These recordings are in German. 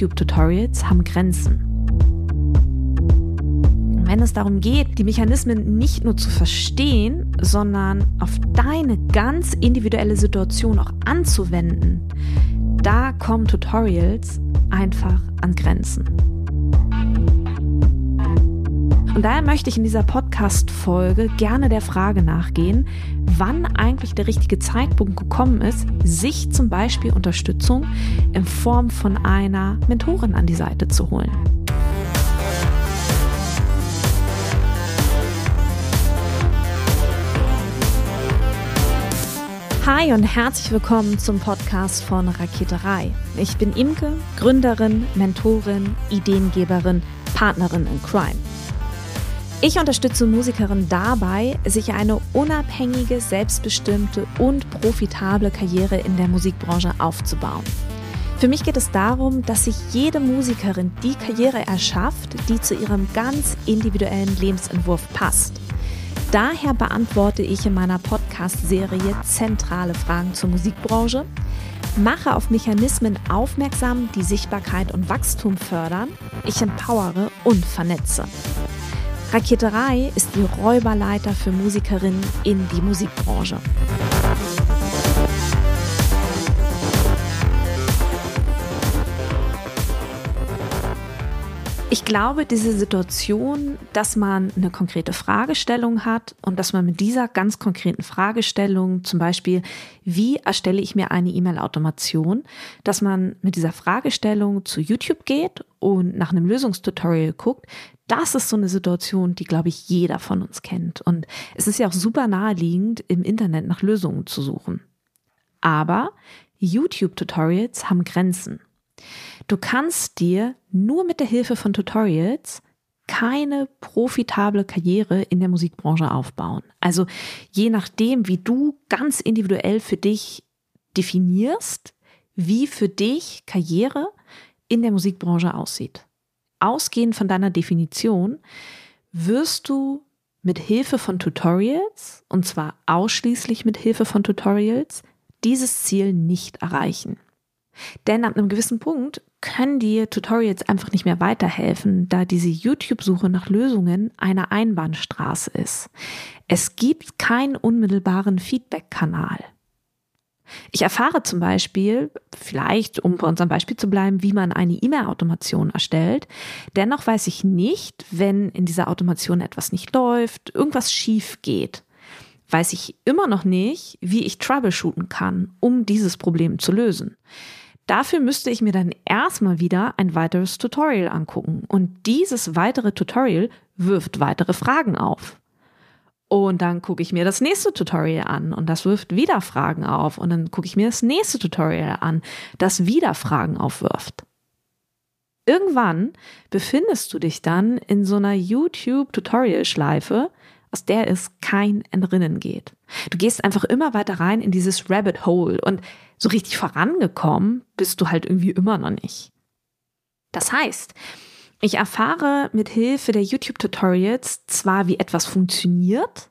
YouTube-Tutorials haben Grenzen. Wenn es darum geht, die Mechanismen nicht nur zu verstehen, sondern auf deine ganz individuelle Situation auch anzuwenden, da kommen Tutorials einfach an Grenzen. Und daher möchte ich in dieser Podcast-Folge gerne der Frage nachgehen, wann eigentlich der richtige Zeitpunkt gekommen ist, sich zum Beispiel Unterstützung in Form von einer Mentorin an die Seite zu holen. Hi und herzlich willkommen zum Podcast von Raketerei. Ich bin Imke, Gründerin, Mentorin, Ideengeberin, Partnerin in Crime. Ich unterstütze Musikerinnen dabei, sich eine unabhängige, selbstbestimmte und profitable Karriere in der Musikbranche aufzubauen. Für mich geht es darum, dass sich jede Musikerin die Karriere erschafft, die zu ihrem ganz individuellen Lebensentwurf passt. Daher beantworte ich in meiner Podcast-Serie zentrale Fragen zur Musikbranche, mache auf Mechanismen aufmerksam, die Sichtbarkeit und Wachstum fördern, ich empowere und vernetze. Raketerei ist die Räuberleiter für Musikerinnen in die Musikbranche. Ich glaube, diese Situation, dass man eine konkrete Fragestellung hat und dass man mit dieser ganz konkreten Fragestellung, zum Beispiel, wie erstelle ich mir eine E-Mail-Automation, dass man mit dieser Fragestellung zu YouTube geht und nach einem Lösungstutorial guckt, das ist so eine Situation, die, glaube ich, jeder von uns kennt. Und es ist ja auch super naheliegend, im Internet nach Lösungen zu suchen. Aber YouTube-Tutorials haben Grenzen. Du kannst dir nur mit der Hilfe von Tutorials keine profitable Karriere in der Musikbranche aufbauen. Also je nachdem, wie du ganz individuell für dich definierst, wie für dich Karriere in der Musikbranche aussieht ausgehend von deiner Definition, wirst du mit Hilfe von Tutorials, und zwar ausschließlich mit Hilfe von Tutorials, dieses Ziel nicht erreichen. Denn ab einem gewissen Punkt können dir Tutorials einfach nicht mehr weiterhelfen, da diese YouTube-Suche nach Lösungen eine Einbahnstraße ist. Es gibt keinen unmittelbaren Feedback-Kanal. Ich erfahre zum Beispiel, vielleicht um bei unserem Beispiel zu bleiben, wie man eine E-Mail-Automation erstellt. Dennoch weiß ich nicht, wenn in dieser Automation etwas nicht läuft, irgendwas schief geht, weiß ich immer noch nicht, wie ich troubleshooten kann, um dieses Problem zu lösen. Dafür müsste ich mir dann erstmal wieder ein weiteres Tutorial angucken. Und dieses weitere Tutorial wirft weitere Fragen auf. Und dann gucke ich mir das nächste Tutorial an und das wirft wieder Fragen auf. Und dann gucke ich mir das nächste Tutorial an, das wieder Fragen aufwirft. Irgendwann befindest du dich dann in so einer YouTube-Tutorial-Schleife, aus der es kein Entrinnen geht. Du gehst einfach immer weiter rein in dieses Rabbit Hole und so richtig vorangekommen bist du halt irgendwie immer noch nicht. Das heißt, ich erfahre mit Hilfe der YouTube-Tutorials zwar, wie etwas funktioniert,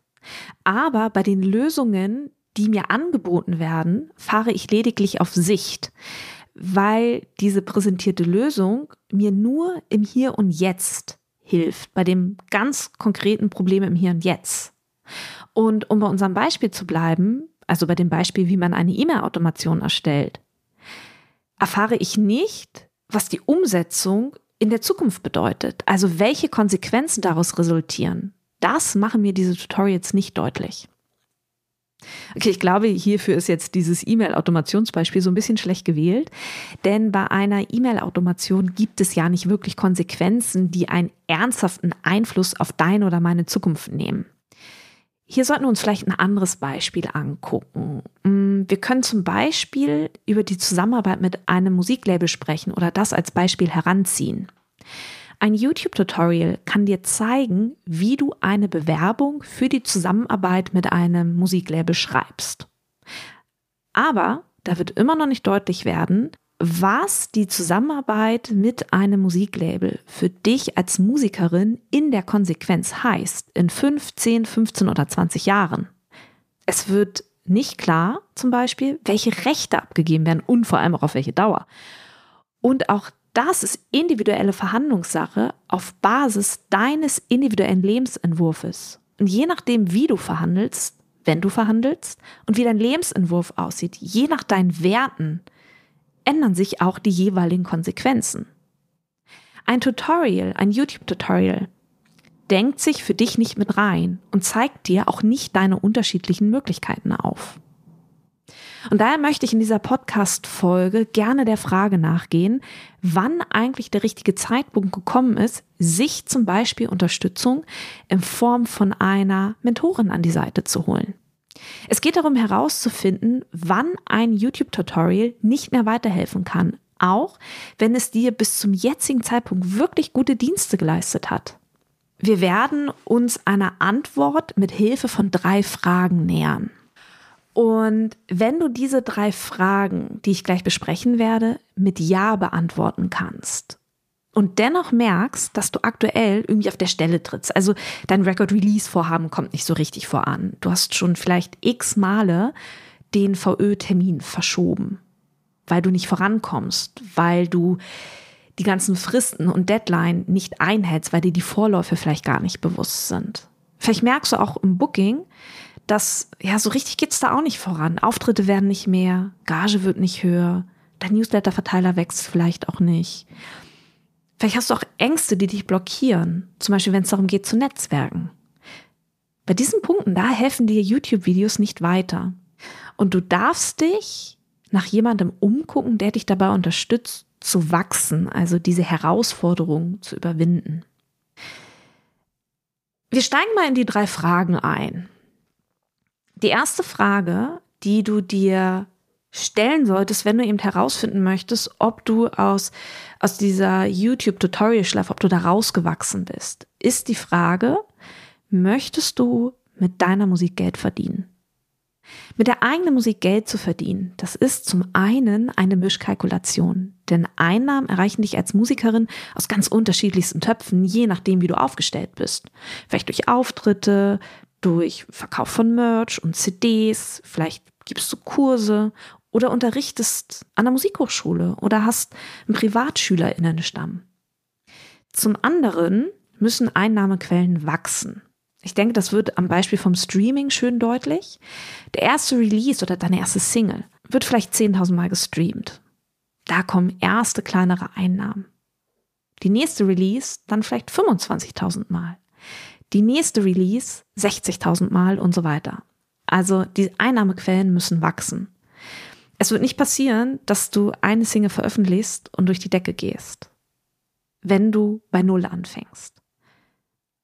aber bei den Lösungen, die mir angeboten werden, fahre ich lediglich auf Sicht, weil diese präsentierte Lösung mir nur im Hier und Jetzt hilft, bei dem ganz konkreten Problem im Hier und Jetzt. Und um bei unserem Beispiel zu bleiben, also bei dem Beispiel, wie man eine E-Mail-Automation erstellt, erfahre ich nicht, was die Umsetzung in der Zukunft bedeutet. Also welche Konsequenzen daraus resultieren. Das machen mir diese Tutorials nicht deutlich. Okay, ich glaube, hierfür ist jetzt dieses E-Mail-Automationsbeispiel so ein bisschen schlecht gewählt, denn bei einer E-Mail-Automation gibt es ja nicht wirklich Konsequenzen, die einen ernsthaften Einfluss auf deine oder meine Zukunft nehmen. Hier sollten wir uns vielleicht ein anderes Beispiel angucken. Mm, wir können zum Beispiel über die Zusammenarbeit mit einem Musiklabel sprechen oder das als Beispiel heranziehen. Ein YouTube-Tutorial kann dir zeigen, wie du eine Bewerbung für die Zusammenarbeit mit einem Musiklabel schreibst. Aber da wird immer noch nicht deutlich werden, was die Zusammenarbeit mit einem Musiklabel für dich als Musikerin in der Konsequenz heißt, in 5, 10, 15 oder 20 Jahren. Es wird nicht klar, zum Beispiel, welche Rechte abgegeben werden und vor allem auch auf welche Dauer. Und auch das ist individuelle Verhandlungssache auf Basis deines individuellen Lebensentwurfs. Und je nachdem, wie du verhandelst, wenn du verhandelst und wie dein Lebensentwurf aussieht, je nach deinen Werten, ändern sich auch die jeweiligen Konsequenzen. Ein Tutorial, ein YouTube-Tutorial, denkt sich für dich nicht mit rein und zeigt dir auch nicht deine unterschiedlichen Möglichkeiten auf. Und daher möchte ich in dieser Podcast-Folge gerne der Frage nachgehen, wann eigentlich der richtige Zeitpunkt gekommen ist, sich zum Beispiel Unterstützung in Form von einer Mentorin an die Seite zu holen. Es geht darum herauszufinden, wann ein YouTube-Tutorial nicht mehr weiterhelfen kann, auch wenn es dir bis zum jetzigen Zeitpunkt wirklich gute Dienste geleistet hat. Wir werden uns einer Antwort mit Hilfe von drei Fragen nähern. Und wenn du diese drei Fragen, die ich gleich besprechen werde, mit Ja beantworten kannst und dennoch merkst, dass du aktuell irgendwie auf der Stelle trittst, also dein Record-Release-Vorhaben kommt nicht so richtig voran. Du hast schon vielleicht x Male den VÖ-Termin verschoben, weil du nicht vorankommst, weil du die ganzen Fristen und Deadline nicht einhältst, weil dir die Vorläufe vielleicht gar nicht bewusst sind. Vielleicht merkst du auch im Booking, dass, ja, so richtig geht's da auch nicht voran. Auftritte werden nicht mehr, Gage wird nicht höher, dein Newsletter-Verteiler wächst vielleicht auch nicht. Vielleicht hast du auch Ängste, die dich blockieren, zum Beispiel wenn es darum geht zu Netzwerken. Bei diesen Punkten, da helfen dir YouTube-Videos nicht weiter. Und du darfst dich nach jemandem umgucken, der dich dabei unterstützt, zu wachsen, also diese Herausforderung zu überwinden. Wir steigen mal in die drei Fragen ein. Die erste Frage, die du dir stellen solltest, wenn du eben herausfinden möchtest, ob du aus, aus dieser YouTube-Tutorial-Schleife, ob du da rausgewachsen bist, ist die Frage, möchtest du mit deiner Musik Geld verdienen? Mit der eigenen Musik Geld zu verdienen, das ist zum einen eine Mischkalkulation. Denn Einnahmen erreichen dich als Musikerin aus ganz unterschiedlichsten Töpfen, je nachdem, wie du aufgestellt bist. Vielleicht durch Auftritte, durch Verkauf von Merch und CDs, vielleicht gibst du Kurse oder unterrichtest an der Musikhochschule oder hast einen Privatschülerinnenstamm. Zum anderen müssen Einnahmequellen wachsen. Ich denke, das wird am Beispiel vom Streaming schön deutlich. Der erste Release oder deine erste Single wird vielleicht 10.000 Mal gestreamt. Da kommen erste kleinere Einnahmen. Die nächste Release dann vielleicht 25.000 Mal die nächste Release 60.000 Mal und so weiter. Also die Einnahmequellen müssen wachsen. Es wird nicht passieren, dass du eine Single veröffentlichst und durch die Decke gehst, wenn du bei Null anfängst.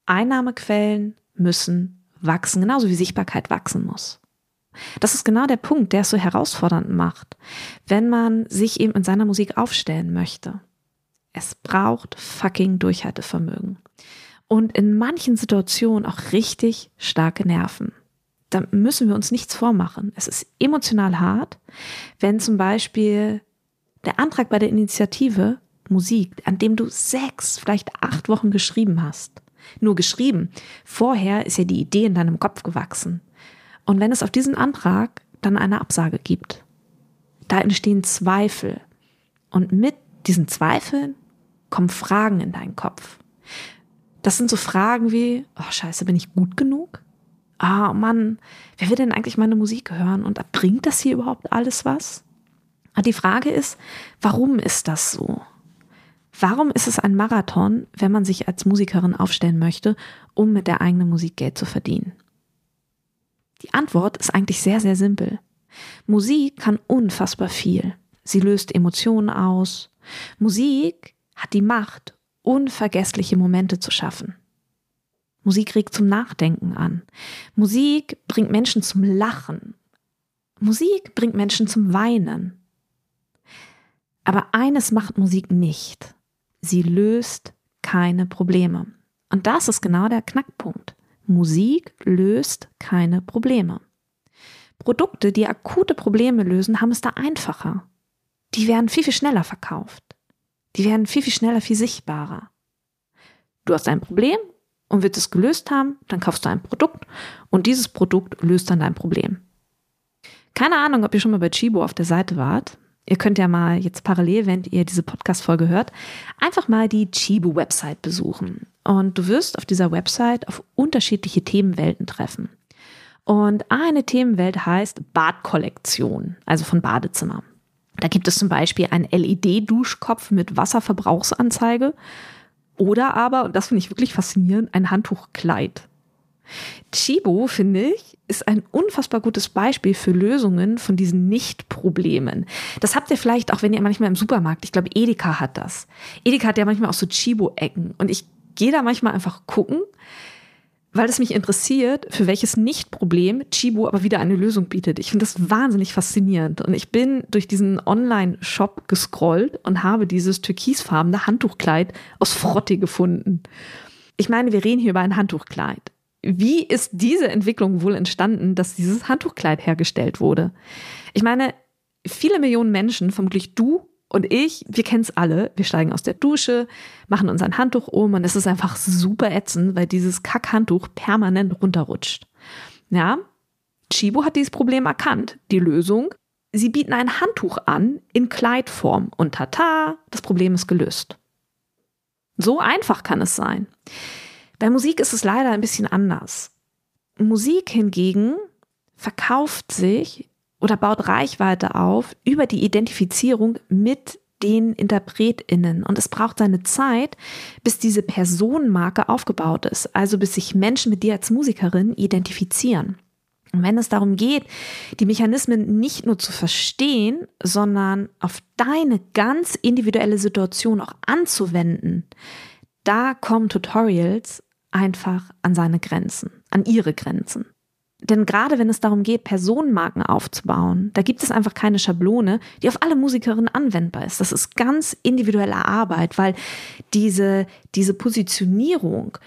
Einnahmequellen müssen wachsen, genauso wie Sichtbarkeit wachsen muss. Das ist genau der Punkt, der es so herausfordernd macht, wenn man sich eben in seiner Musik aufstellen möchte. Es braucht fucking Durchhaltevermögen und in manchen Situationen auch richtig starke Nerven. Da müssen wir uns nichts vormachen. Es ist emotional hart, wenn zum Beispiel der Antrag bei der Initiative Musik, an dem du sechs, vielleicht acht Wochen geschrieben hast, nur geschrieben. Vorher ist ja die Idee in deinem Kopf gewachsen. Und wenn es auf diesen Antrag dann eine Absage gibt, da entstehen Zweifel. Und mit diesen Zweifeln kommen Fragen in deinen Kopf. Das sind so Fragen wie, oh scheiße, bin ich gut genug? Ah, Mann, wer will denn eigentlich meine Musik hören? Und bringt das hier überhaupt alles was? Und die Frage ist, warum ist das so? Warum ist es ein Marathon, wenn man sich als Musikerin aufstellen möchte, um mit der eigenen Musik Geld zu verdienen? Die Antwort ist eigentlich sehr, sehr simpel. Musik kann unfassbar viel. Sie löst Emotionen aus. Musik hat die Macht, unvergessliche Momente zu schaffen. Musik regt zum Nachdenken an. Musik bringt Menschen zum Lachen. Musik bringt Menschen zum Weinen. Aber eines macht Musik nicht. Sie löst keine Probleme. Und das ist genau der Knackpunkt. Musik löst keine Probleme. Produkte, die akute Probleme lösen, haben es da einfacher. Die werden viel, viel schneller verkauft. Die werden viel, viel schneller, viel sichtbarer. Du hast ein Problem und willst es gelöst haben, dann kaufst du ein Produkt und dieses Produkt löst dann dein Problem. Keine Ahnung, ob ihr schon mal bei Chibo auf der Seite wart. Ihr könnt ja mal jetzt parallel, wenn ihr diese Podcast-Folge hört, einfach mal die Chibo-Website besuchen. Und du wirst auf dieser Website auf unterschiedliche Themenwelten treffen. Und eine Themenwelt heißt Badkollektion, also von Badezimmer. Da gibt es zum Beispiel einen LED-Duschkopf mit Wasserverbrauchsanzeige oder aber, und das finde ich wirklich faszinierend, ein Handtuchkleid. Chibo, finde ich, ist ein unfassbar gutes Beispiel für Lösungen von diesen Nicht-Problemen. Das habt ihr vielleicht auch, wenn ihr manchmal im Supermarkt, ich glaube, Edeka hat das. Edeka hat ja manchmal auch so Chibo-Ecken. Und ich gehe da manchmal einfach gucken, weil es mich interessiert, für welches Nicht-Problem Chibo aber wieder eine Lösung bietet. Ich finde das wahnsinnig faszinierend. Und ich bin durch diesen Online-Shop gescrollt und habe dieses türkisfarbene Handtuchkleid aus Frotti gefunden. Ich meine, wir reden hier über ein Handtuchkleid. Wie ist diese Entwicklung wohl entstanden, dass dieses Handtuchkleid hergestellt wurde? Ich meine, viele Millionen Menschen, vermutlich du und ich, wir kennen es alle. Wir steigen aus der Dusche, machen uns ein Handtuch um und es ist einfach super ätzend, weil dieses Kackhandtuch permanent runterrutscht. Ja, Chibo hat dieses Problem erkannt. Die Lösung? Sie bieten ein Handtuch an in Kleidform und tata, das Problem ist gelöst. So einfach kann es sein. Bei Musik ist es leider ein bisschen anders. Musik hingegen verkauft sich oder baut Reichweite auf über die Identifizierung mit den InterpretInnen. Und es braucht seine Zeit, bis diese Personenmarke aufgebaut ist, also bis sich Menschen mit dir als Musikerin identifizieren. Und wenn es darum geht, die Mechanismen nicht nur zu verstehen, sondern auf deine ganz individuelle Situation auch anzuwenden, da kommen Tutorials einfach an seine Grenzen, an ihre Grenzen. Denn gerade wenn es darum geht, Personenmarken aufzubauen, da gibt es einfach keine Schablone, die auf alle Musikerinnen anwendbar ist. Das ist ganz individuelle Arbeit, weil diese, diese Positionierung,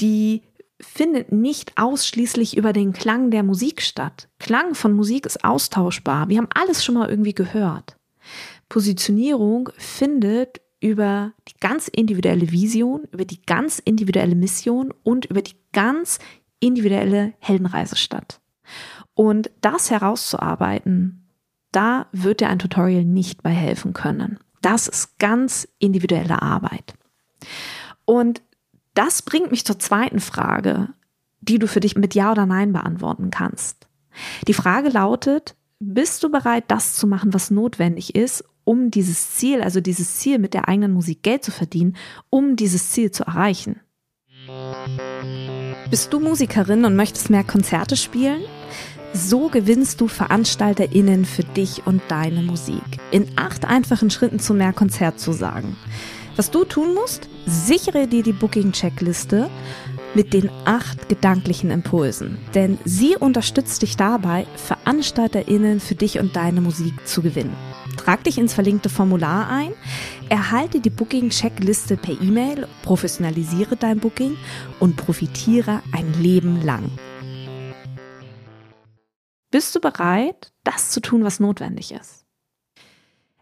die findet nicht ausschließlich über den Klang der Musik statt. Klang von Musik ist austauschbar. Wir haben alles schon mal irgendwie gehört. Positionierung findet über die ganz individuelle Vision, über die ganz individuelle Mission und über die ganz individuelle Heldenreise statt. Und das herauszuarbeiten, da wird dir ein Tutorial nicht bei helfen können. Das ist ganz individuelle Arbeit. Und das bringt mich zur zweiten Frage, die du für dich mit Ja oder Nein beantworten kannst. Die Frage lautet, bist du bereit, das zu machen, was notwendig ist, um dieses Ziel, also dieses Ziel mit der eigenen Musik Geld zu verdienen, um dieses Ziel zu erreichen? Bist du Musikerin und möchtest mehr Konzerte spielen? So gewinnst du VeranstalterInnen für dich und deine Musik. In acht einfachen Schritten zu mehr Konzertzusagen. Was du tun musst? Sichere dir die Booking-Checkliste mit den acht gedanklichen Impulsen. Denn sie unterstützt dich dabei, VeranstalterInnen für dich und deine Musik zu gewinnen. Trag dich ins verlinkte Formular ein, erhalte die Booking-Checkliste per E-Mail, professionalisiere dein Booking und profitiere ein Leben lang. Bist du bereit, das zu tun, was notwendig ist?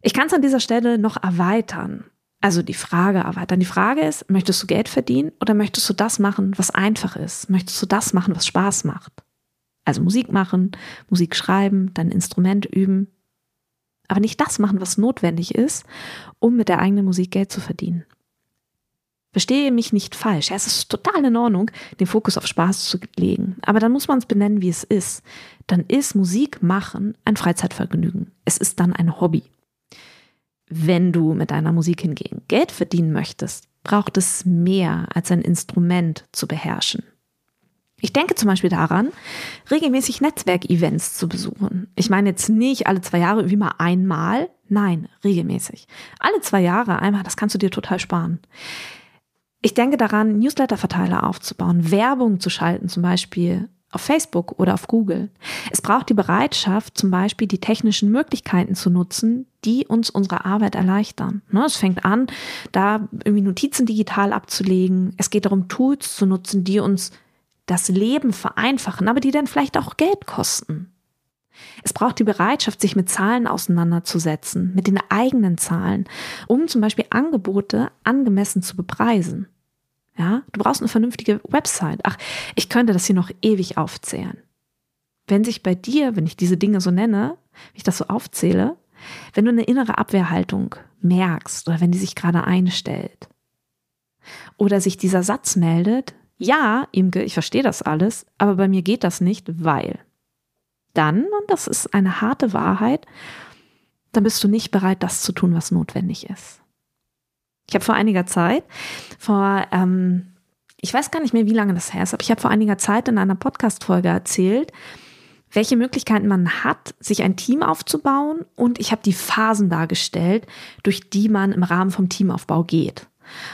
Ich kann es an dieser Stelle noch erweitern. Also die Frage erweitern. Die Frage ist, möchtest du Geld verdienen oder möchtest du das machen, was einfach ist? Möchtest du das machen, was Spaß macht? Also Musik machen, Musik schreiben, dein Instrument üben, aber nicht das machen, was notwendig ist, um mit der eigenen Musik Geld zu verdienen. Verstehe mich nicht falsch. es ist total in Ordnung, den Fokus auf Spaß zu legen. Aber dann muss man es benennen, wie es ist. Dann ist Musik machen ein Freizeitvergnügen. Es ist dann ein Hobby. Wenn du mit deiner Musik hingegen Geld verdienen möchtest, braucht es mehr als ein Instrument zu beherrschen. Ich denke zum Beispiel daran, regelmäßig Netzwerkevents zu besuchen. Ich meine jetzt nicht alle zwei Jahre wie mal einmal, nein, regelmäßig. Alle zwei Jahre einmal, das kannst du dir total sparen. Ich denke daran, Newsletterverteiler aufzubauen, Werbung zu schalten, zum Beispiel auf Facebook oder auf Google. Es braucht die Bereitschaft, zum Beispiel die technischen Möglichkeiten zu nutzen, die uns unsere Arbeit erleichtern. Ne, es fängt an, da irgendwie Notizen digital abzulegen. Es geht darum, Tools zu nutzen, die uns das Leben vereinfachen, aber die dann vielleicht auch Geld kosten. Es braucht die Bereitschaft, sich mit Zahlen auseinanderzusetzen, mit den eigenen Zahlen, um zum Beispiel Angebote angemessen zu bepreisen. Ja, du brauchst eine vernünftige Website. Ach, ich könnte das hier noch ewig aufzählen. Wenn sich bei dir, wenn ich diese Dinge so nenne, wenn ich das so aufzähle, wenn du eine innere Abwehrhaltung merkst oder wenn die sich gerade einstellt oder sich dieser Satz meldet, ja, Imke, ich verstehe das alles, aber bei mir geht das nicht, weil. Dann, und das ist eine harte Wahrheit, dann bist du nicht bereit, das zu tun, was notwendig ist. Ich habe vor einiger Zeit, vor, ähm, ich weiß gar nicht mehr, wie lange das her ist, aber ich habe vor einiger Zeit in einer Podcast-Folge erzählt, welche Möglichkeiten man hat, sich ein Team aufzubauen und ich habe die Phasen dargestellt, durch die man im Rahmen vom Teamaufbau geht.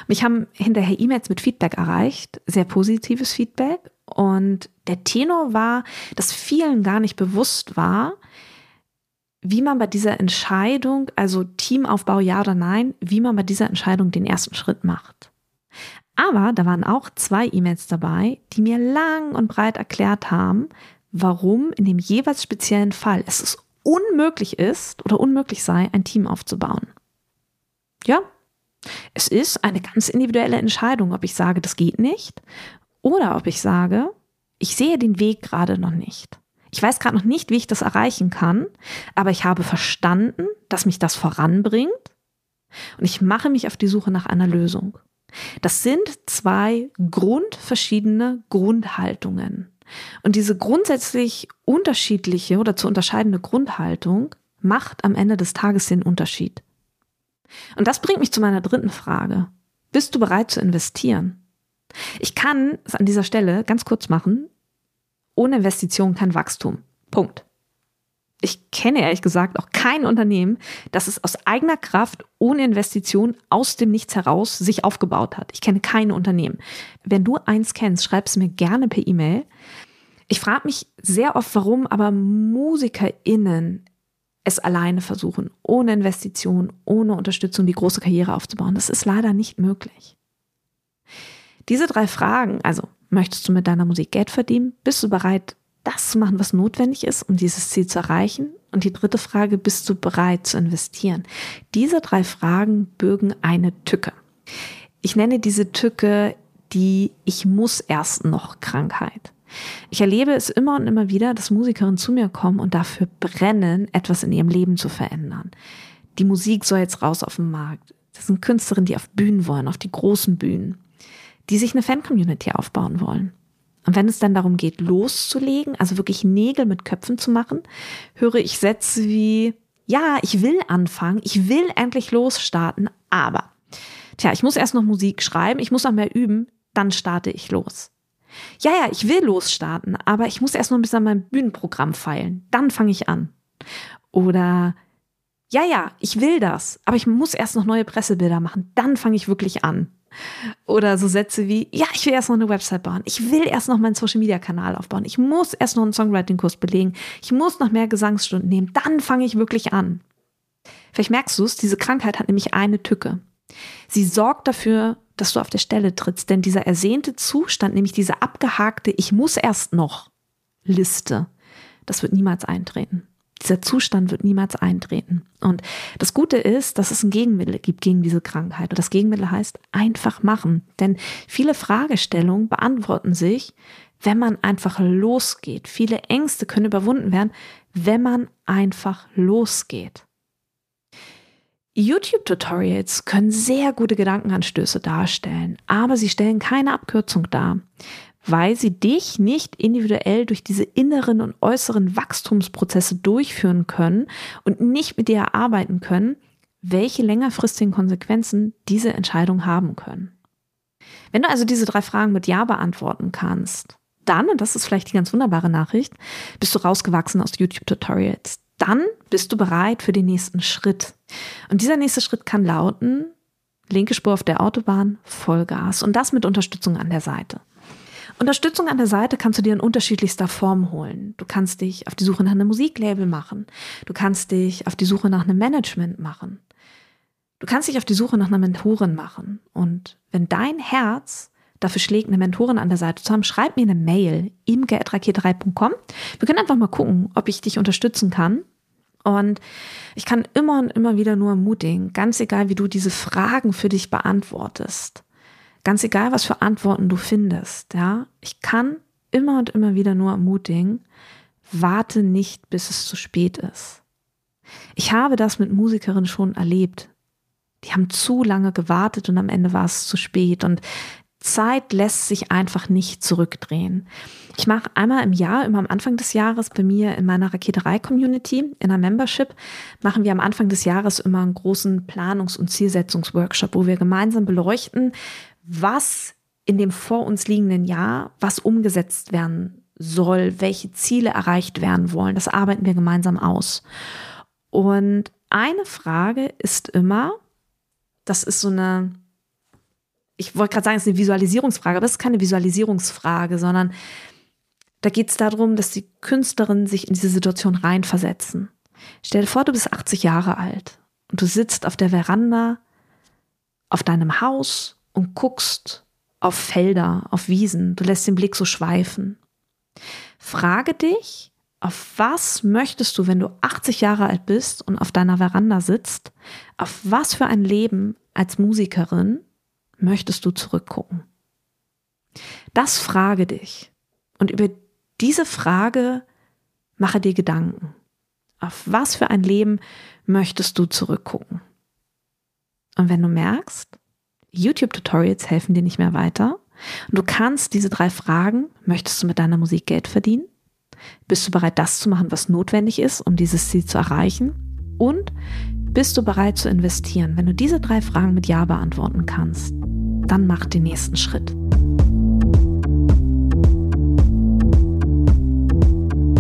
Mich haben hinterher E-Mails mit Feedback erreicht, sehr positives Feedback und der Tenor war, dass vielen gar nicht bewusst war, wie man bei dieser Entscheidung, also Teamaufbau ja oder nein, wie man bei dieser Entscheidung den ersten Schritt macht. Aber da waren auch zwei E-Mails dabei, die mir lang und breit erklärt haben, warum in dem jeweils speziellen Fall es unmöglich ist oder unmöglich sei, ein Team aufzubauen. Ja, es ist eine ganz individuelle Entscheidung, ob ich sage, das geht nicht oder ob ich sage, ich sehe den Weg gerade noch nicht. Ich weiß gerade noch nicht, wie ich das erreichen kann, aber ich habe verstanden, dass mich das voranbringt und ich mache mich auf die Suche nach einer Lösung. Das sind zwei grundverschiedene Grundhaltungen. Und diese grundsätzlich unterschiedliche oder zu unterscheidende Grundhaltung macht am Ende des Tages den Unterschied. Und das bringt mich zu meiner dritten Frage. Bist du bereit zu investieren? Ich kann es an dieser Stelle ganz kurz machen. Ohne Investition kein Wachstum. Punkt. Ich kenne ehrlich gesagt auch kein Unternehmen, das es aus eigener Kraft ohne Investition aus dem Nichts heraus sich aufgebaut hat. Ich kenne kein Unternehmen. Wenn du eins kennst, schreib es mir gerne per E-Mail. Ich frage mich sehr oft, warum aber MusikerInnen es alleine versuchen, ohne Investition, ohne Unterstützung die große Karriere aufzubauen. Das ist leider nicht möglich. Diese drei Fragen, also möchtest du mit deiner Musik Geld verdienen? Bist du bereit, das zu machen, was notwendig ist, um dieses Ziel zu erreichen? Und die dritte Frage, bist du bereit zu investieren? Diese drei Fragen bürgen eine Tücke. Ich nenne diese Tücke die Ich muss erst noch Krankheit. Ich erlebe es immer und immer wieder, dass Musikerinnen zu mir kommen und dafür brennen, etwas in ihrem Leben zu verändern. Die Musik soll jetzt raus auf den Markt. Das sind Künstlerinnen, die auf Bühnen wollen, auf die großen Bühnen, die sich eine Fan-Community aufbauen wollen. Und wenn es dann darum geht, loszulegen, also wirklich Nägel mit Köpfen zu machen, höre ich Sätze wie, ja, ich will anfangen, ich will endlich losstarten, aber, tja, ich muss erst noch Musik schreiben, ich muss noch mehr üben, dann starte ich los. Ja, ja, ich will losstarten, aber ich muss erst noch ein bisschen an meinem Bühnenprogramm feilen. Dann fange ich an. Oder ja, ja, ich will das, aber ich muss erst noch neue Pressebilder machen. Dann fange ich wirklich an. Oder so Sätze wie, ja, ich will erst noch eine Website bauen. Ich will erst noch meinen Social Media Kanal aufbauen. Ich muss erst noch einen Songwriting-Kurs belegen. Ich muss noch mehr Gesangsstunden nehmen. Dann fange ich wirklich an. Vielleicht merkst du es, diese Krankheit hat nämlich eine Tücke. Sie sorgt dafür, dass du auf der Stelle trittst. Denn dieser ersehnte Zustand, nämlich diese abgehakte Ich muss erst noch Liste, das wird niemals eintreten. Dieser Zustand wird niemals eintreten. Und das Gute ist, dass es ein Gegenmittel gibt gegen diese Krankheit. Und das Gegenmittel heißt einfach machen. Denn viele Fragestellungen beantworten sich, wenn man einfach losgeht. Viele Ängste können überwunden werden, wenn man einfach losgeht. YouTube-Tutorials können sehr gute Gedankenanstöße darstellen, aber sie stellen keine Abkürzung dar, weil sie dich nicht individuell durch diese inneren und äußeren Wachstumsprozesse durchführen können und nicht mit dir erarbeiten können, welche längerfristigen Konsequenzen diese Entscheidung haben können. Wenn du also diese drei Fragen mit Ja beantworten kannst, dann, und das ist vielleicht die ganz wunderbare Nachricht, bist du rausgewachsen aus YouTube-Tutorials dann bist du bereit für den nächsten Schritt. Und dieser nächste Schritt kann lauten, linke Spur auf der Autobahn, Vollgas. Und das mit Unterstützung an der Seite. Unterstützung an der Seite kannst du dir in unterschiedlichster Form holen. Du kannst dich auf die Suche nach einem Musiklabel machen. Du kannst dich auf die Suche nach einem Management machen. Du kannst dich auf die Suche nach einer Mentorin machen. Und wenn dein Herz dafür schlägt, eine Mentorin an der Seite zu haben, schreib mir eine Mail, imge.raket3.com. Wir können einfach mal gucken, ob ich dich unterstützen kann. Und ich kann immer und immer wieder nur ermutigen, ganz egal, wie du diese Fragen für dich beantwortest, ganz egal, was für Antworten du findest, ja, ich kann immer und immer wieder nur ermutigen, warte nicht, bis es zu spät ist. Ich habe das mit Musikerinnen schon erlebt. Die haben zu lange gewartet und am Ende war es zu spät. Und Zeit lässt sich einfach nicht zurückdrehen. Ich mache einmal im Jahr, immer am Anfang des Jahres, bei mir in meiner Raketerei-Community, in einer Membership, machen wir am Anfang des Jahres immer einen großen Planungs- und Zielsetzungsworkshop, wo wir gemeinsam beleuchten, was in dem vor uns liegenden Jahr, was umgesetzt werden soll, welche Ziele erreicht werden wollen. Das arbeiten wir gemeinsam aus. Und eine Frage ist immer, das ist so eine ich wollte gerade sagen, es ist eine Visualisierungsfrage, aber es ist keine Visualisierungsfrage, sondern da geht es darum, dass die Künstlerinnen sich in diese Situation reinversetzen. Stell dir vor, du bist 80 Jahre alt und du sitzt auf der Veranda auf deinem Haus und guckst auf Felder, auf Wiesen. Du lässt den Blick so schweifen. Frage dich, auf was möchtest du, wenn du 80 Jahre alt bist und auf deiner Veranda sitzt, auf was für ein Leben als Musikerin möchtest du zurückgucken? Das frage dich. Und über diese Frage mache dir Gedanken. Auf was für ein Leben möchtest du zurückgucken? Und wenn du merkst, YouTube-Tutorials helfen dir nicht mehr weiter und du kannst diese drei Fragen, möchtest du mit deiner Musik Geld verdienen? Bist du bereit, das zu machen, was notwendig ist, um dieses Ziel zu erreichen? Und bist du bereit zu investieren? Wenn du diese drei Fragen mit Ja beantworten kannst, dann mach den nächsten Schritt.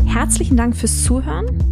Herzlichen Dank fürs Zuhören.